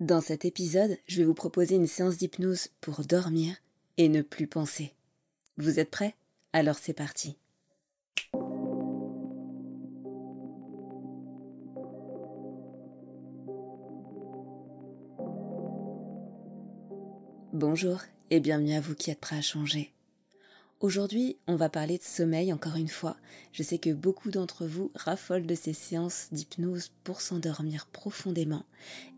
Dans cet épisode, je vais vous proposer une séance d'hypnose pour dormir et ne plus penser. Vous êtes prêts? Alors c'est parti. Bonjour et bienvenue à vous qui êtes prêts à changer. Aujourd'hui, on va parler de sommeil encore une fois. Je sais que beaucoup d'entre vous raffolent de ces séances d'hypnose pour s'endormir profondément.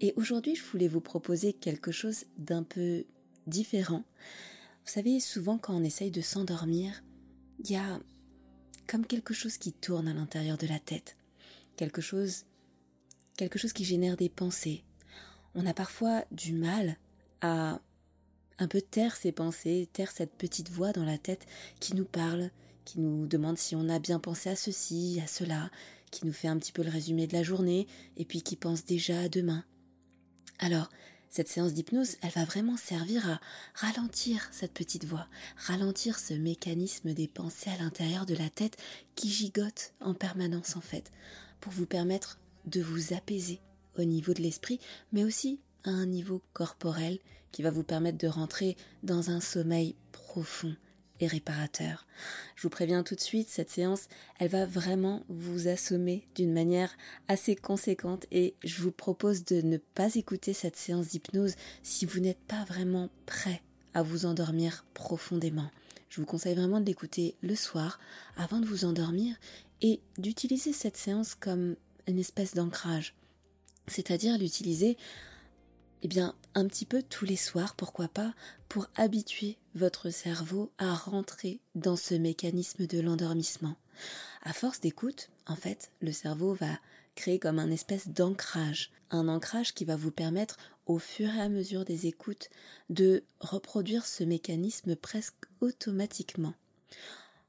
Et aujourd'hui, je voulais vous proposer quelque chose d'un peu différent. Vous savez, souvent quand on essaye de s'endormir, il y a comme quelque chose qui tourne à l'intérieur de la tête. Quelque chose, quelque chose qui génère des pensées. On a parfois du mal à un peu taire ses pensées, taire cette petite voix dans la tête qui nous parle, qui nous demande si on a bien pensé à ceci, à cela, qui nous fait un petit peu le résumé de la journée, et puis qui pense déjà à demain. Alors, cette séance d'hypnose, elle va vraiment servir à ralentir cette petite voix, ralentir ce mécanisme des pensées à l'intérieur de la tête qui gigote en permanence en fait, pour vous permettre de vous apaiser au niveau de l'esprit, mais aussi un niveau corporel qui va vous permettre de rentrer dans un sommeil profond et réparateur. Je vous préviens tout de suite, cette séance, elle va vraiment vous assommer d'une manière assez conséquente et je vous propose de ne pas écouter cette séance d'hypnose si vous n'êtes pas vraiment prêt à vous endormir profondément. Je vous conseille vraiment de l'écouter le soir avant de vous endormir et d'utiliser cette séance comme une espèce d'ancrage, c'est-à-dire l'utiliser eh bien, un petit peu tous les soirs, pourquoi pas, pour habituer votre cerveau à rentrer dans ce mécanisme de l'endormissement. À force d'écoute, en fait, le cerveau va créer comme un espèce d'ancrage, un ancrage qui va vous permettre, au fur et à mesure des écoutes, de reproduire ce mécanisme presque automatiquement.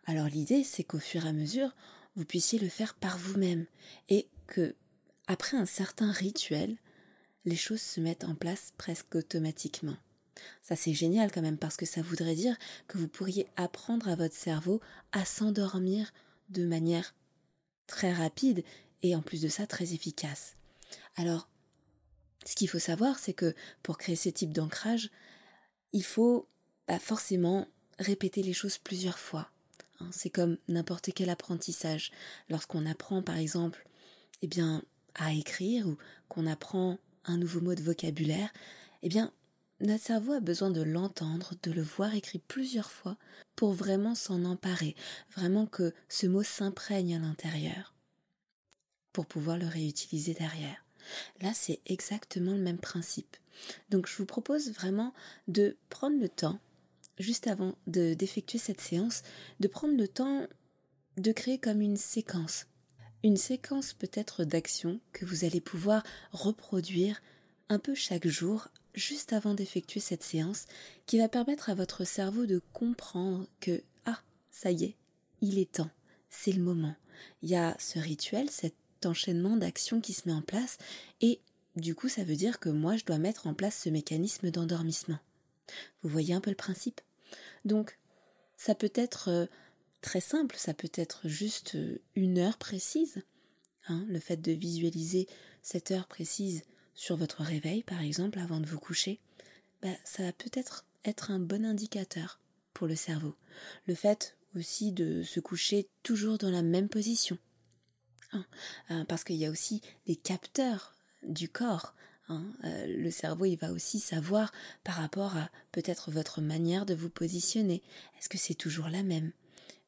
Alors l'idée, c'est qu'au fur et à mesure, vous puissiez le faire par vous-même et que, après un certain rituel, les choses se mettent en place presque automatiquement. Ça c'est génial quand même parce que ça voudrait dire que vous pourriez apprendre à votre cerveau à s'endormir de manière très rapide et en plus de ça très efficace. Alors, ce qu'il faut savoir, c'est que pour créer ce type d'ancrage, il faut bah, forcément répéter les choses plusieurs fois. Hein. c'est comme n'importe quel apprentissage. Lorsqu'on apprend par exemple eh bien, à écrire ou qu'on apprend un nouveau mot de vocabulaire, eh bien, notre cerveau a besoin de l'entendre, de le voir écrit plusieurs fois pour vraiment s'en emparer, vraiment que ce mot s'imprègne à l'intérieur, pour pouvoir le réutiliser derrière. Là, c'est exactement le même principe. Donc, je vous propose vraiment de prendre le temps, juste avant d'effectuer cette séance, de prendre le temps de créer comme une séquence une séquence peut-être d'actions que vous allez pouvoir reproduire un peu chaque jour juste avant d'effectuer cette séance qui va permettre à votre cerveau de comprendre que ah ça y est il est temps c'est le moment. Il y a ce rituel cet enchaînement d'actions qui se met en place et du coup ça veut dire que moi je dois mettre en place ce mécanisme d'endormissement. Vous voyez un peu le principe? Donc ça peut être euh, très simple, ça peut être juste euh, une heure précise. Hein, le fait de visualiser cette heure précise sur votre réveil, par exemple, avant de vous coucher, bah, ça va peut-être être un bon indicateur pour le cerveau. Le fait aussi de se coucher toujours dans la même position. Hein, euh, parce qu'il y a aussi les capteurs du corps. Hein, euh, le cerveau, il va aussi savoir par rapport à peut-être votre manière de vous positionner. Est-ce que c'est toujours la même?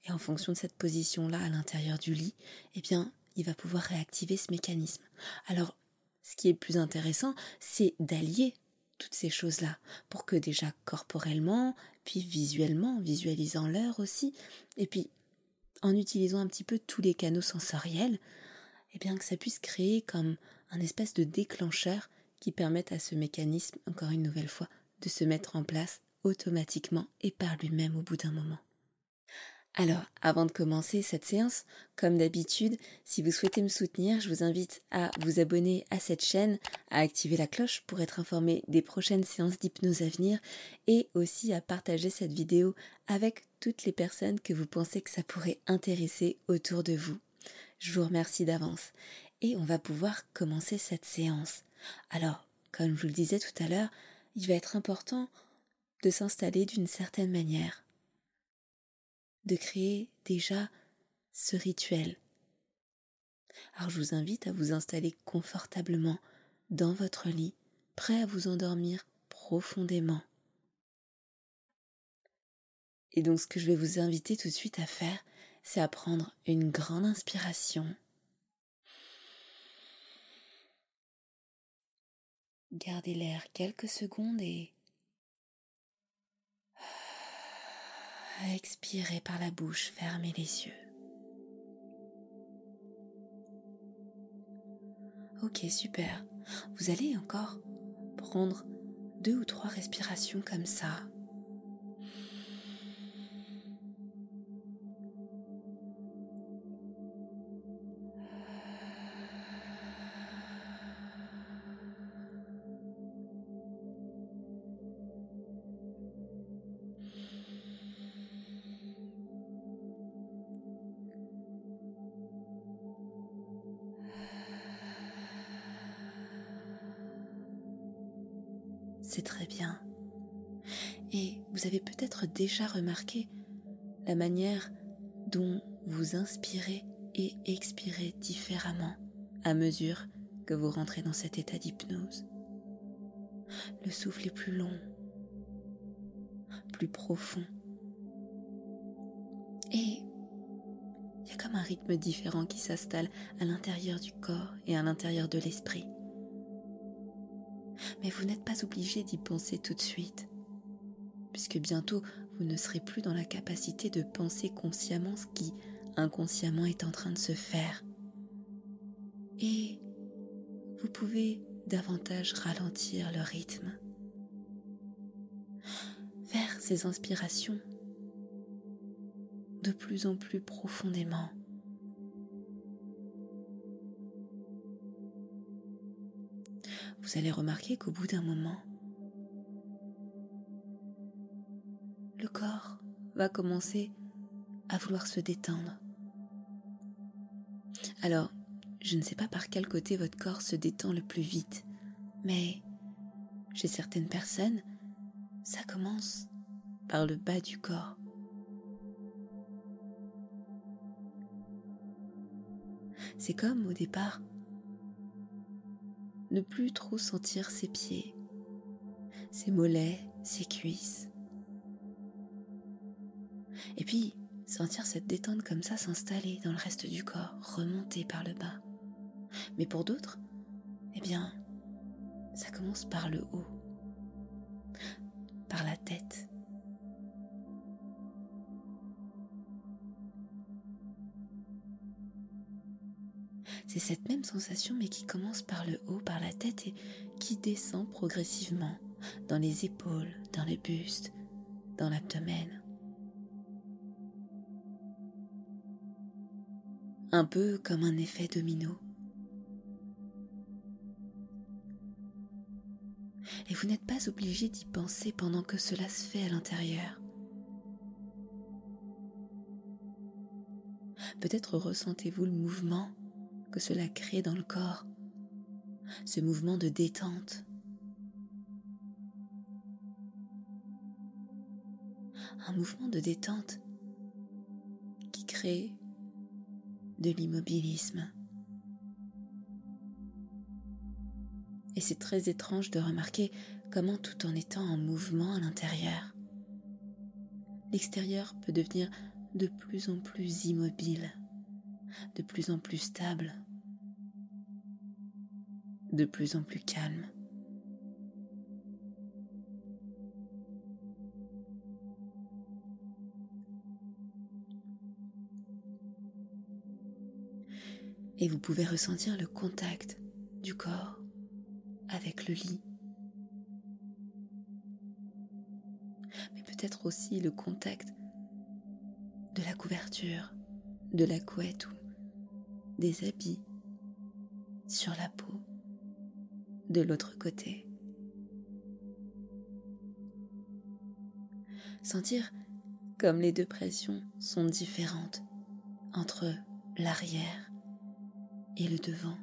Et en fonction de cette position-là à l'intérieur du lit, eh bien, il va pouvoir réactiver ce mécanisme. Alors, ce qui est plus intéressant, c'est d'allier toutes ces choses-là pour que déjà corporellement, puis visuellement, visualisant l'heure aussi, et puis en utilisant un petit peu tous les canaux sensoriels, eh bien que ça puisse créer comme un espèce de déclencheur qui permette à ce mécanisme, encore une nouvelle fois, de se mettre en place automatiquement et par lui-même au bout d'un moment. Alors, avant de commencer cette séance, comme d'habitude, si vous souhaitez me soutenir, je vous invite à vous abonner à cette chaîne, à activer la cloche pour être informé des prochaines séances d'hypnose à venir et aussi à partager cette vidéo avec toutes les personnes que vous pensez que ça pourrait intéresser autour de vous. Je vous remercie d'avance et on va pouvoir commencer cette séance. Alors, comme je vous le disais tout à l'heure, il va être important de s'installer d'une certaine manière de créer déjà ce rituel. Alors je vous invite à vous installer confortablement dans votre lit, prêt à vous endormir profondément. Et donc ce que je vais vous inviter tout de suite à faire, c'est à prendre une grande inspiration. Gardez l'air quelques secondes et Expirez par la bouche, fermez les yeux. Ok, super. Vous allez encore prendre deux ou trois respirations comme ça. C'est très bien. Et vous avez peut-être déjà remarqué la manière dont vous inspirez et expirez différemment à mesure que vous rentrez dans cet état d'hypnose. Le souffle est plus long, plus profond. Et il y a comme un rythme différent qui s'installe à l'intérieur du corps et à l'intérieur de l'esprit mais vous n'êtes pas obligé d'y penser tout de suite, puisque bientôt vous ne serez plus dans la capacité de penser consciemment ce qui inconsciemment est en train de se faire. Et vous pouvez davantage ralentir le rythme, faire ces inspirations de plus en plus profondément vous allez remarquer qu'au bout d'un moment, le corps va commencer à vouloir se détendre. Alors, je ne sais pas par quel côté votre corps se détend le plus vite, mais chez certaines personnes, ça commence par le bas du corps. C'est comme au départ, ne plus trop sentir ses pieds, ses mollets, ses cuisses. Et puis, sentir cette détente comme ça s'installer dans le reste du corps, remonter par le bas. Mais pour d'autres, eh bien, ça commence par le haut, par la tête, cette même sensation mais qui commence par le haut, par la tête et qui descend progressivement dans les épaules, dans le buste, dans l'abdomen. Un peu comme un effet domino. Et vous n'êtes pas obligé d'y penser pendant que cela se fait à l'intérieur. Peut-être ressentez-vous le mouvement que cela crée dans le corps, ce mouvement de détente. Un mouvement de détente qui crée de l'immobilisme. Et c'est très étrange de remarquer comment tout en étant en mouvement à l'intérieur, l'extérieur peut devenir de plus en plus immobile de plus en plus stable, de plus en plus calme. Et vous pouvez ressentir le contact du corps avec le lit. Mais peut-être aussi le contact de la couverture, de la couette ou des habits sur la peau de l'autre côté. Sentir comme les deux pressions sont différentes entre l'arrière et le devant.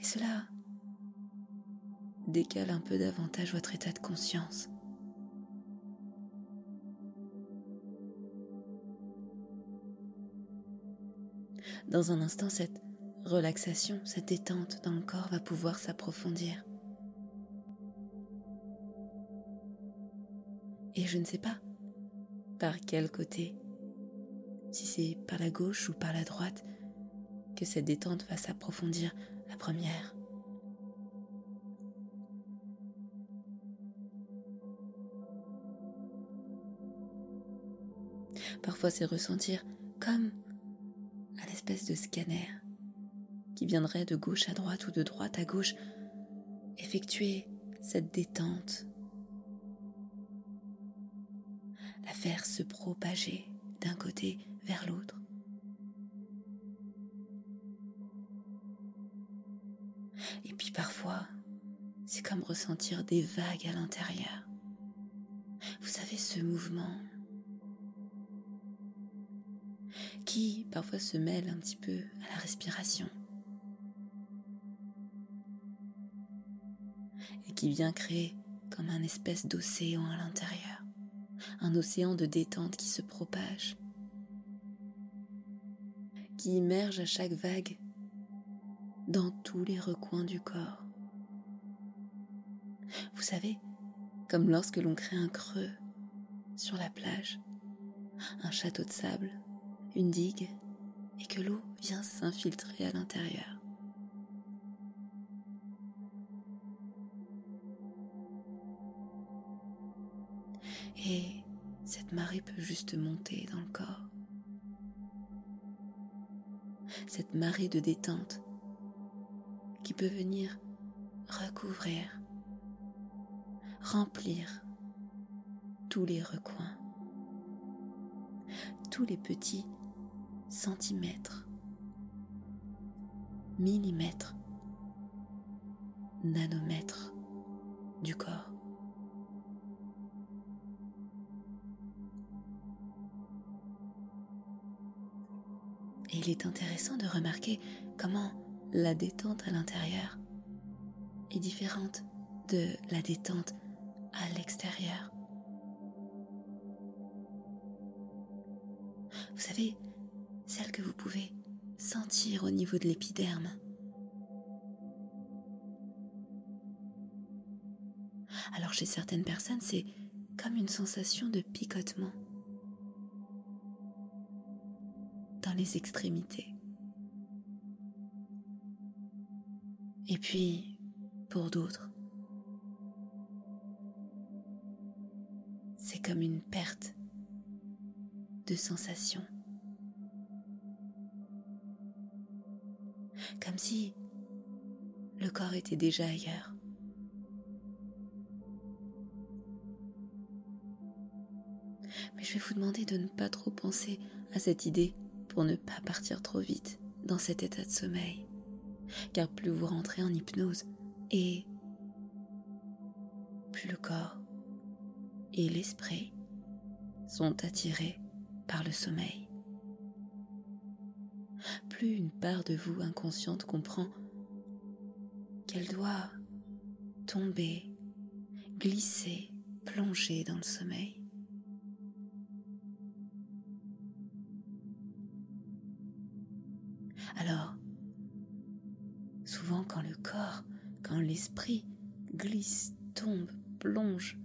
Et cela décale un peu davantage votre état de conscience. Dans un instant, cette relaxation, cette détente dans le corps va pouvoir s'approfondir. Et je ne sais pas par quel côté, si c'est par la gauche ou par la droite, que cette détente va s'approfondir la première. Parfois c'est ressentir comme de scanner qui viendrait de gauche à droite ou de droite à gauche effectuer cette détente, la faire se propager d'un côté vers l'autre. Et puis parfois, c'est comme ressentir des vagues à l'intérieur. Vous savez, ce mouvement qui parfois se mêle un petit peu à la respiration. Et qui vient créer comme un espèce d'océan à l'intérieur, un océan de détente qui se propage, qui immerge à chaque vague dans tous les recoins du corps. Vous savez, comme lorsque l'on crée un creux sur la plage, un château de sable une digue et que l'eau vient s'infiltrer à l'intérieur. Et cette marée peut juste monter dans le corps. Cette marée de détente qui peut venir recouvrir, remplir tous les recoins, tous les petits centimètres, millimètres, nanomètres du corps. Et il est intéressant de remarquer comment la détente à l'intérieur est différente de la détente à l'extérieur. Vous savez, au niveau de l'épiderme. Alors chez certaines personnes, c'est comme une sensation de picotement dans les extrémités. Et puis, pour d'autres, c'est comme une perte de sensation. Si le corps était déjà ailleurs. Mais je vais vous demander de ne pas trop penser à cette idée pour ne pas partir trop vite dans cet état de sommeil. Car plus vous rentrez en hypnose et plus le corps et l'esprit sont attirés par le sommeil plus une part de vous inconsciente comprend qu'elle doit tomber, glisser, plonger dans le sommeil. Alors, souvent quand le corps, quand l'esprit glisse, tombe, plonge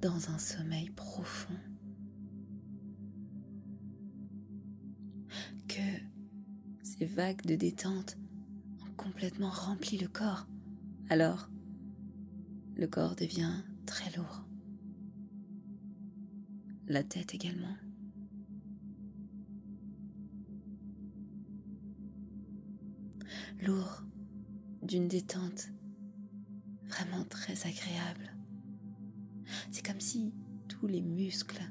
dans un sommeil profond, ces vagues de détente ont complètement rempli le corps, alors le corps devient très lourd. La tête également. Lourd d'une détente vraiment très agréable. C'est comme si tous les muscles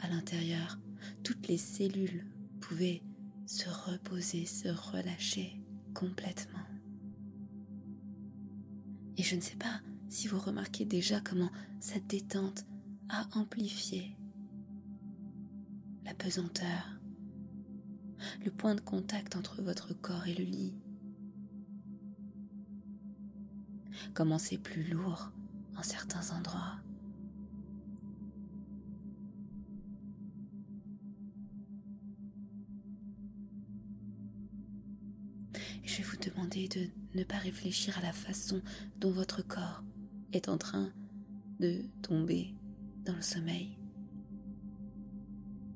à l'intérieur, toutes les cellules pouvaient se reposer, se relâcher complètement. Et je ne sais pas si vous remarquez déjà comment cette détente a amplifié la pesanteur, le point de contact entre votre corps et le lit. Comment c'est plus lourd en certains endroits. De ne pas réfléchir à la façon dont votre corps est en train de tomber dans le sommeil.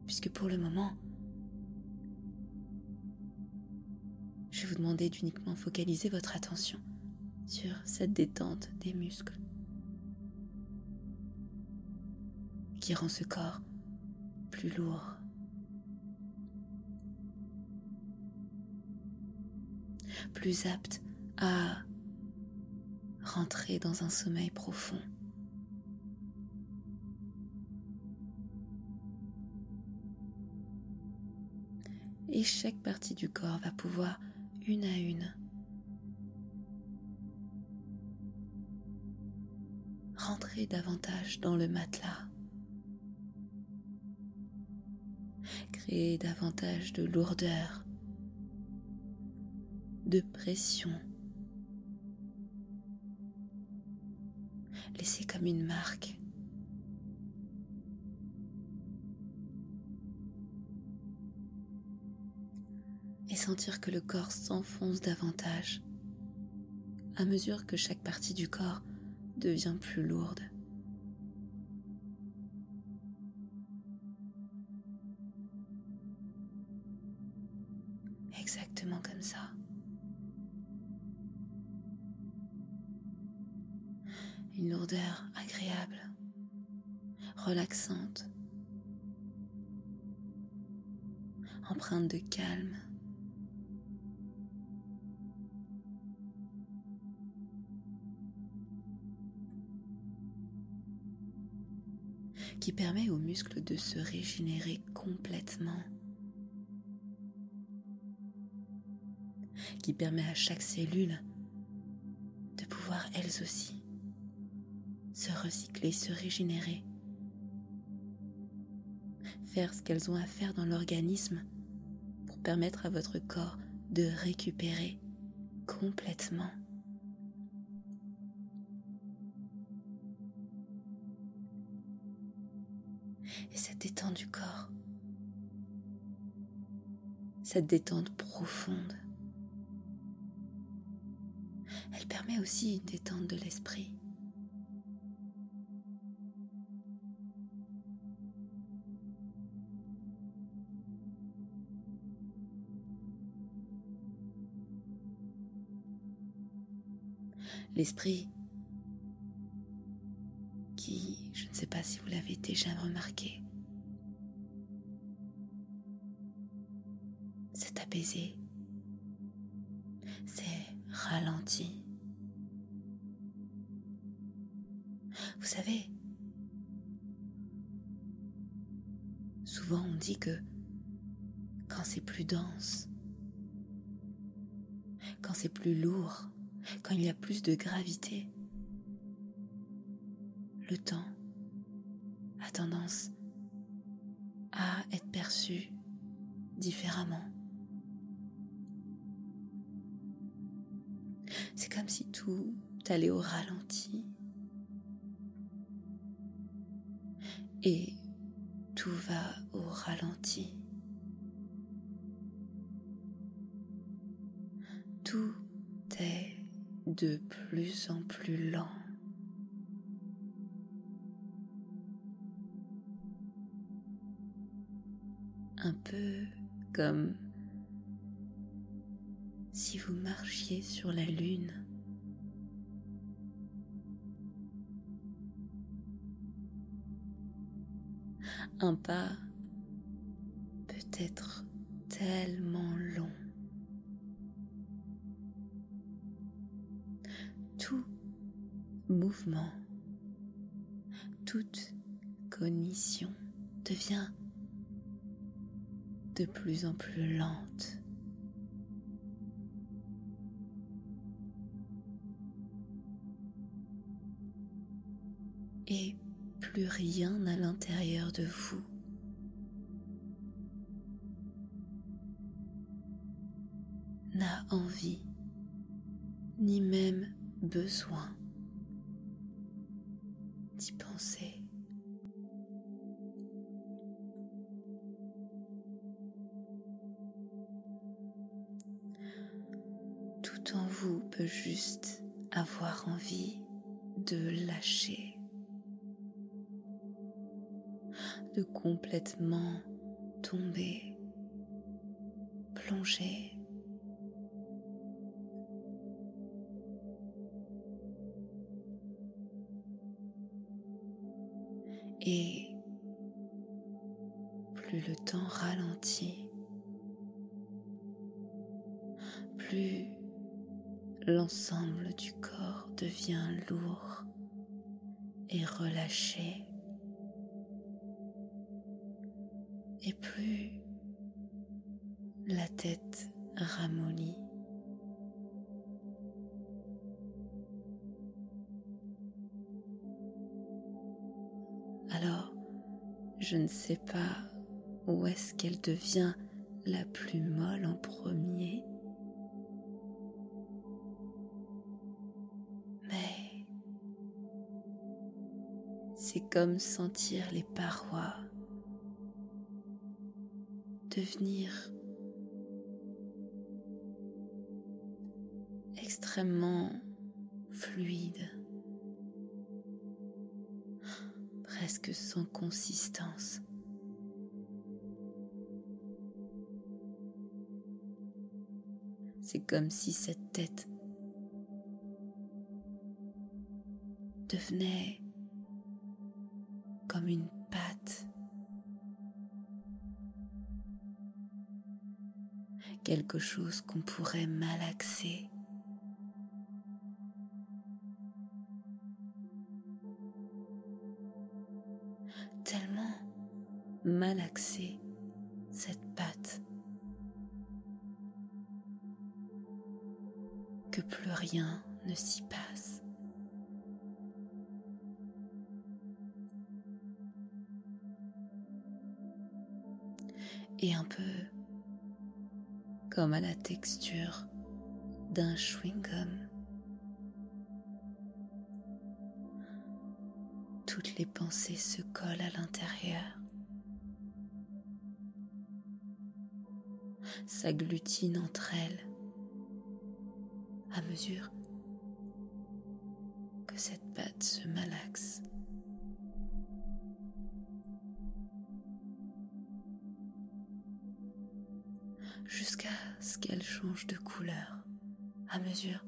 Puisque pour le moment, je vais vous demander d'uniquement focaliser votre attention sur cette détente des muscles qui rend ce corps plus lourd. Plus apte à rentrer dans un sommeil profond. Et chaque partie du corps va pouvoir, une à une, rentrer davantage dans le matelas, créer davantage de lourdeur de pression. Laissez comme une marque. Et sentir que le corps s'enfonce davantage à mesure que chaque partie du corps devient plus lourde. Exactement comme ça. Une lourdeur agréable, relaxante, empreinte de calme. qui permet aux muscles de se régénérer complètement, qui permet à chaque cellule de pouvoir elles aussi se recycler, se régénérer, faire ce qu'elles ont à faire dans l'organisme pour permettre à votre corps de récupérer complètement. Et cette détente du corps, cette détente profonde, elle permet aussi une détente de l'esprit. L'esprit qui, je ne sais pas si vous l'avez déjà remarqué, s'est apaisé, s'est ralenti. Vous savez, souvent on dit que quand c'est plus dense, quand c'est plus lourd, quand il y a plus de gravité, le temps a tendance à être perçu différemment. C'est comme si tout allait au ralenti et tout va au ralenti. De plus en plus lent. Un peu comme si vous marchiez sur la lune. Un pas peut être tellement toute cognition devient de plus en plus lente. Et plus rien à l'intérieur de vous. N'a envie, ni même besoin Tout en vous peut juste avoir envie de lâcher, de complètement tomber, plonger Et plus le temps ralentit, plus l'ensemble du corps devient lourd et relâché, et plus sais pas où est-ce qu'elle devient la plus molle en premier. Mais c'est comme sentir les parois devenir extrêmement fluides. Presque sans consistance. C'est comme si cette tête devenait comme une pâte, quelque chose qu'on pourrait malaxer malaxer cette pâte que plus rien ne s'y passe. Et un peu comme à la texture d'un chewing-gum. toutes les pensées se collent à l'intérieur, s'agglutinent entre elles à mesure que cette pâte se malaxe. jusqu'à ce qu'elle change de couleur à mesure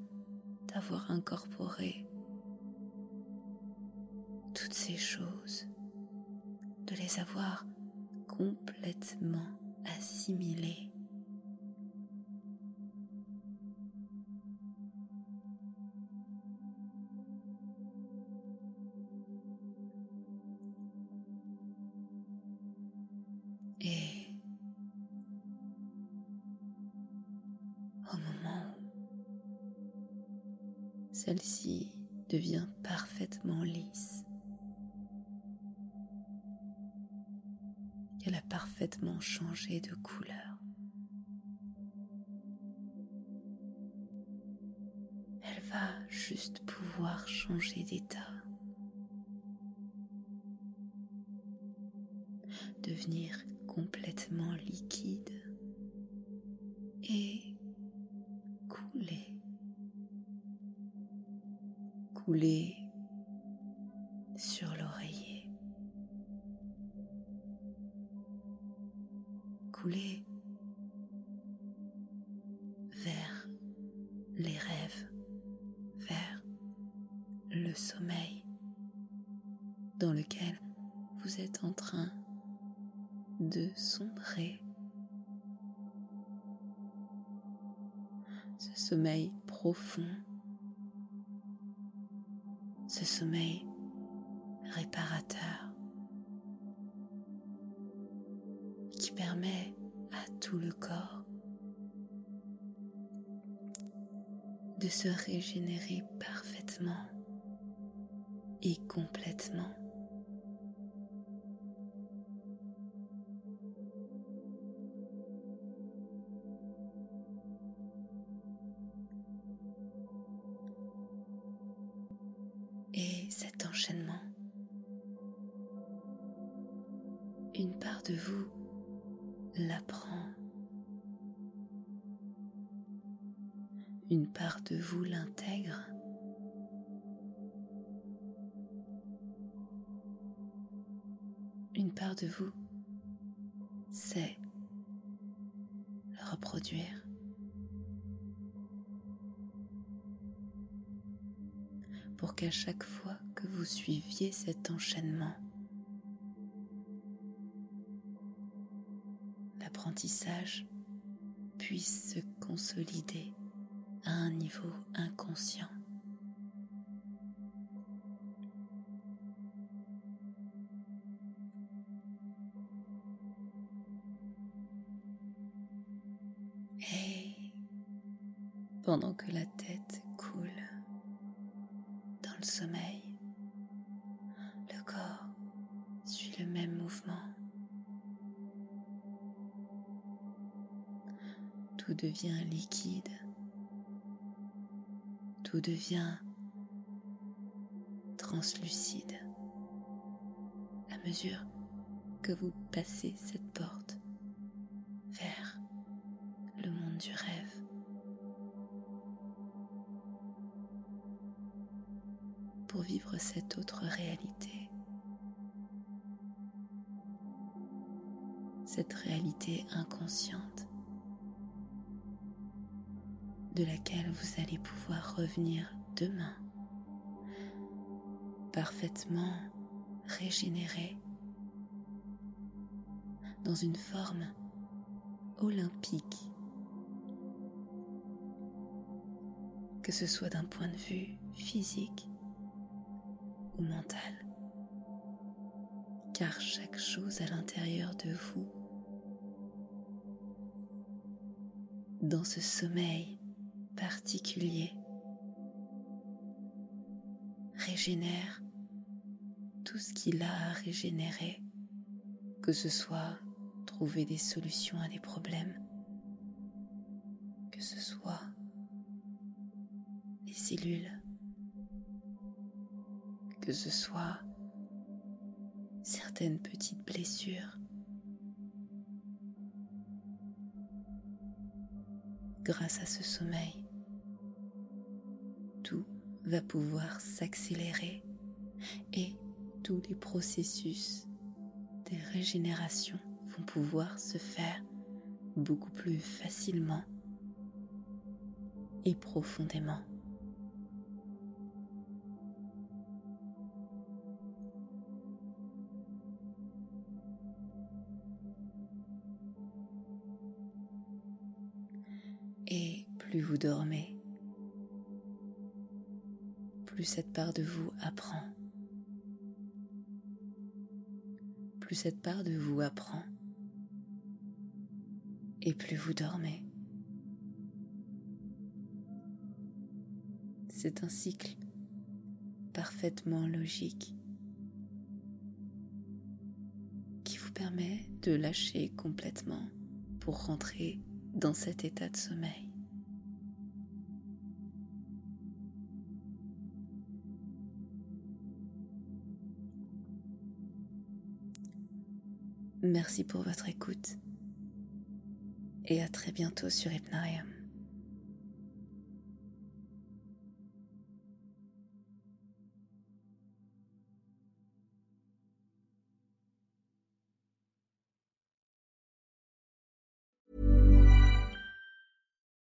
d'avoir incorporé toutes ces choses, de les avoir complètement assimilées. Au moment où celle-ci devient parfaitement lisse, qu'elle a parfaitement changé de couleur. Elle va juste pouvoir changer d'état, Ce sommeil profond, ce sommeil réparateur qui permet à tout le corps de se régénérer parfaitement et complètement. De vous sait le reproduire. Pour qu'à chaque fois que vous suiviez cet enchaînement, l'apprentissage puisse se consolider à un niveau inconscient. Pendant que la tête coule dans le sommeil, le corps suit le même mouvement. Tout devient liquide tout devient translucide à mesure que vous passez cette porte vers le monde du rêve. Vivre cette autre réalité. Cette réalité inconsciente de laquelle vous allez pouvoir revenir demain, parfaitement régénéré, dans une forme olympique, que ce soit d'un point de vue physique car chaque chose à l'intérieur de vous, dans ce sommeil particulier régénère tout ce qu'il a à régénérer, que ce soit trouver des solutions à des problèmes, que ce soit les cellules, que ce soit certaines petites blessures grâce à ce sommeil, tout va pouvoir s'accélérer et tous les processus des régénérations vont pouvoir se faire beaucoup plus facilement et profondément. Dormez, plus cette part de vous apprend. Plus cette part de vous apprend, et plus vous dormez. C'est un cycle parfaitement logique qui vous permet de lâcher complètement pour rentrer dans cet état de sommeil. Merci pour votre écoute et à très bientôt sur Hypnarium.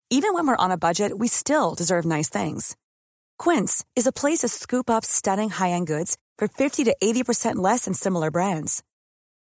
Even when we're on a budget, we still deserve nice things. Quince is a place to scoop up stunning high-end goods for 50 to 80% less than similar brands.